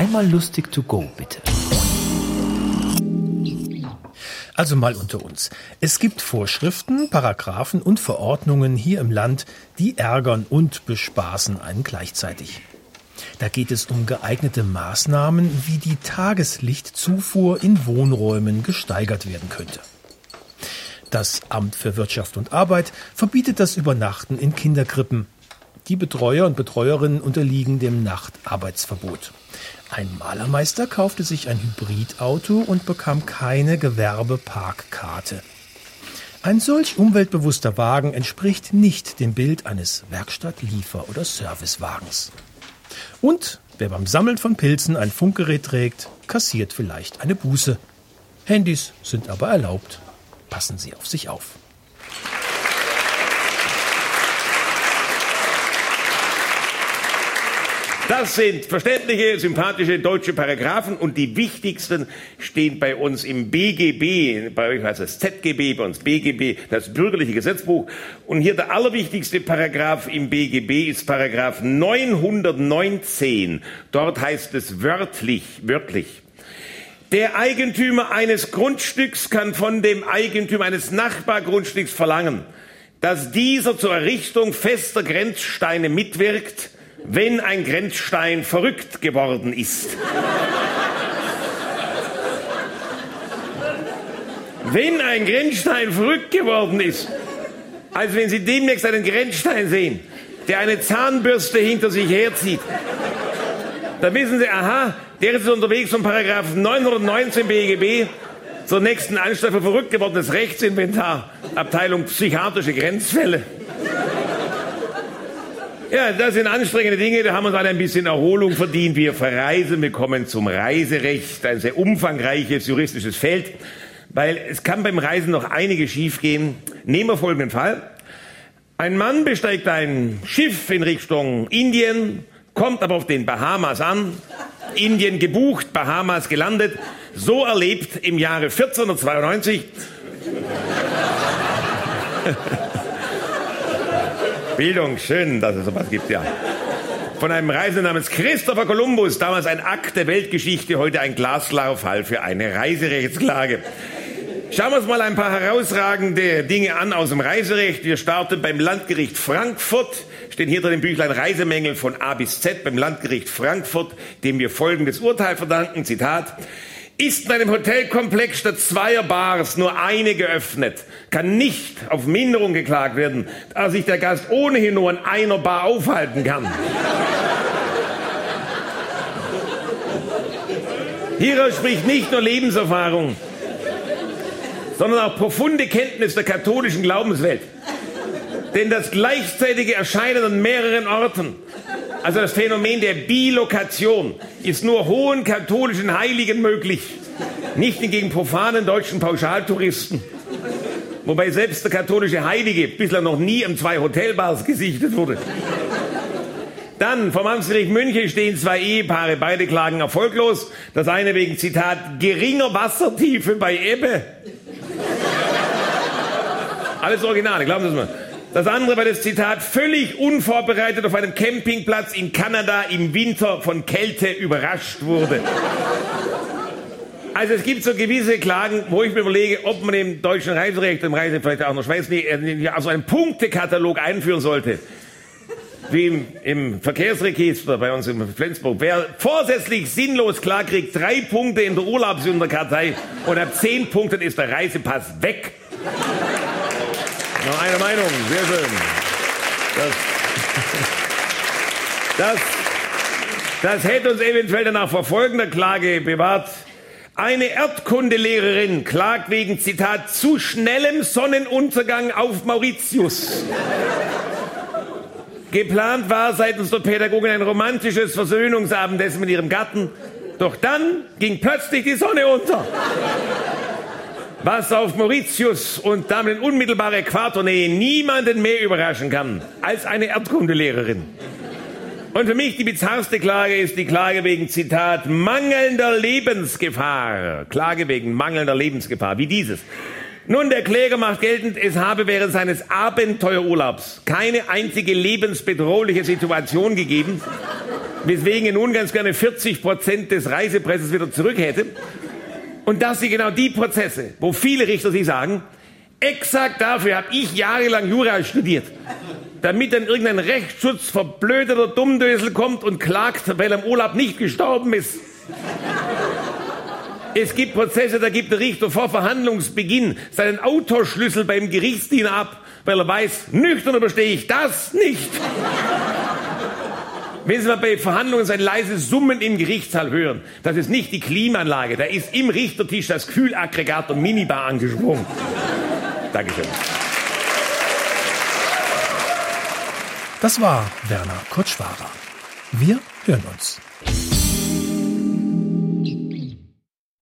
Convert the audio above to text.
Einmal lustig to go, bitte. Also mal unter uns. Es gibt Vorschriften, Paragraphen und Verordnungen hier im Land, die ärgern und bespaßen einen gleichzeitig. Da geht es um geeignete Maßnahmen, wie die Tageslichtzufuhr in Wohnräumen gesteigert werden könnte. Das Amt für Wirtschaft und Arbeit verbietet das Übernachten in Kinderkrippen. Die Betreuer und Betreuerinnen unterliegen dem Nachtarbeitsverbot. Ein Malermeister kaufte sich ein Hybridauto und bekam keine Gewerbeparkkarte. Ein solch umweltbewusster Wagen entspricht nicht dem Bild eines Werkstatt-, Liefer- oder Servicewagens. Und wer beim Sammeln von Pilzen ein Funkgerät trägt, kassiert vielleicht eine Buße. Handys sind aber erlaubt. Passen Sie auf sich auf. Das sind verständliche, sympathische deutsche Paragraphen und die wichtigsten stehen bei uns im BGB, bei euch heißt es ZGB, bei uns BGB, das bürgerliche Gesetzbuch. Und hier der allerwichtigste Paragraph im BGB ist Paragraph 919. Dort heißt es wörtlich, wörtlich. Der Eigentümer eines Grundstücks kann von dem Eigentümer eines Nachbargrundstücks verlangen, dass dieser zur Errichtung fester Grenzsteine mitwirkt, wenn ein Grenzstein verrückt geworden ist. wenn ein Grenzstein verrückt geworden ist, als wenn Sie demnächst einen Grenzstein sehen, der eine Zahnbürste hinter sich herzieht, da wissen Sie, aha, der ist unterwegs von Paragraph 919 BGB zur nächsten Anstalt für verrückt gewordenes Rechtsinventar, Abteilung psychiatrische Grenzfälle. Ja, das sind anstrengende Dinge, da haben wir uns alle ein bisschen Erholung verdient. Wir verreisen, wir kommen zum Reiserecht, ein sehr umfangreiches juristisches Feld, weil es kann beim Reisen noch einige schiefgehen. Nehmen wir folgenden Fall. Ein Mann besteigt ein Schiff in Richtung Indien, kommt aber auf den Bahamas an, Indien gebucht, Bahamas gelandet, so erlebt im Jahre 1492 Bildung, schön, dass es sowas gibt, ja. Von einem Reisenden namens Christopher Columbus, damals ein Akt der Weltgeschichte, heute ein glasklarer für eine Reiserechtsklage. Schauen wir uns mal ein paar herausragende Dinge an aus dem Reiserecht. Wir starten beim Landgericht Frankfurt. Stehen hier drin im Büchlein Reisemängel von A bis Z beim Landgericht Frankfurt, dem wir folgendes Urteil verdanken. Zitat. Ist in einem Hotelkomplex statt zweier Bars nur eine geöffnet, kann nicht auf Minderung geklagt werden, da sich der Gast ohnehin nur in einer Bar aufhalten kann. Hieraus spricht nicht nur Lebenserfahrung, sondern auch profunde Kenntnis der katholischen Glaubenswelt. Denn das gleichzeitige Erscheinen an mehreren Orten also das Phänomen der Bilokation ist nur hohen katholischen Heiligen möglich, nicht hingegen profanen deutschen Pauschaltouristen. Wobei selbst der katholische Heilige bislang noch nie in zwei Hotelbars gesichtet wurde. Dann vom Amtsgericht München stehen zwei Ehepaare, beide klagen erfolglos. Das eine wegen Zitat geringer Wassertiefe bei Ebbe. Alles Originale, glauben Sie es mal. Das andere war das Zitat, völlig unvorbereitet auf einem Campingplatz in Kanada im Winter von Kälte überrascht wurde. Also es gibt so gewisse Klagen, wo ich mir überlege, ob man im deutschen Reiserecht, im Reise vielleicht auch der Schweiz, äh, also einen Punktekatalog einführen sollte. Wie im, im Verkehrsregister bei uns in Flensburg. Wer vorsätzlich sinnlos klar kriegt, drei Punkte in der Urlaubsunterkartei und ab zehn Punkten ist der Reisepass weg. Noch eine Meinung, sehr schön. Das, das, das hätte uns eventuell dann auch vor folgender Klage bewahrt. Eine Erdkundelehrerin klagt wegen, Zitat, zu schnellem Sonnenuntergang auf Mauritius. Geplant war seitens der Pädagogin ein romantisches Versöhnungsabendessen mit ihrem Gatten. Doch dann ging plötzlich die Sonne unter was auf Mauritius und damit in unmittelbarer Äquatornähe niemanden mehr überraschen kann als eine Erdkundelehrerin. Und für mich die bizarrste Klage ist die Klage wegen, Zitat, mangelnder Lebensgefahr. Klage wegen mangelnder Lebensgefahr, wie dieses. Nun, der Kläger macht geltend, es habe während seines Abenteuerurlaubs keine einzige lebensbedrohliche Situation gegeben, weswegen er nun ganz gerne 40 Prozent des Reisepresses wieder zurück hätte. Und das sind genau die Prozesse, wo viele Richter sich sagen, exakt dafür habe ich jahrelang Jura studiert. Damit dann irgendein Rechtsschutz verblödeter Dummdösel kommt und klagt, weil er im Urlaub nicht gestorben ist. Es gibt Prozesse, da gibt der Richter vor Verhandlungsbeginn seinen Autoschlüssel beim Gerichtsdiener ab, weil er weiß, nüchtern überstehe ich das nicht. Wenn Sie mal bei Verhandlungen sein leises Summen im Gerichtssaal hören, das ist nicht die Klimaanlage, da ist im Richtertisch das Kühlaggregat und Minibar angesprungen. Dankeschön. Das war Werner Kutschwarer. Wir hören uns.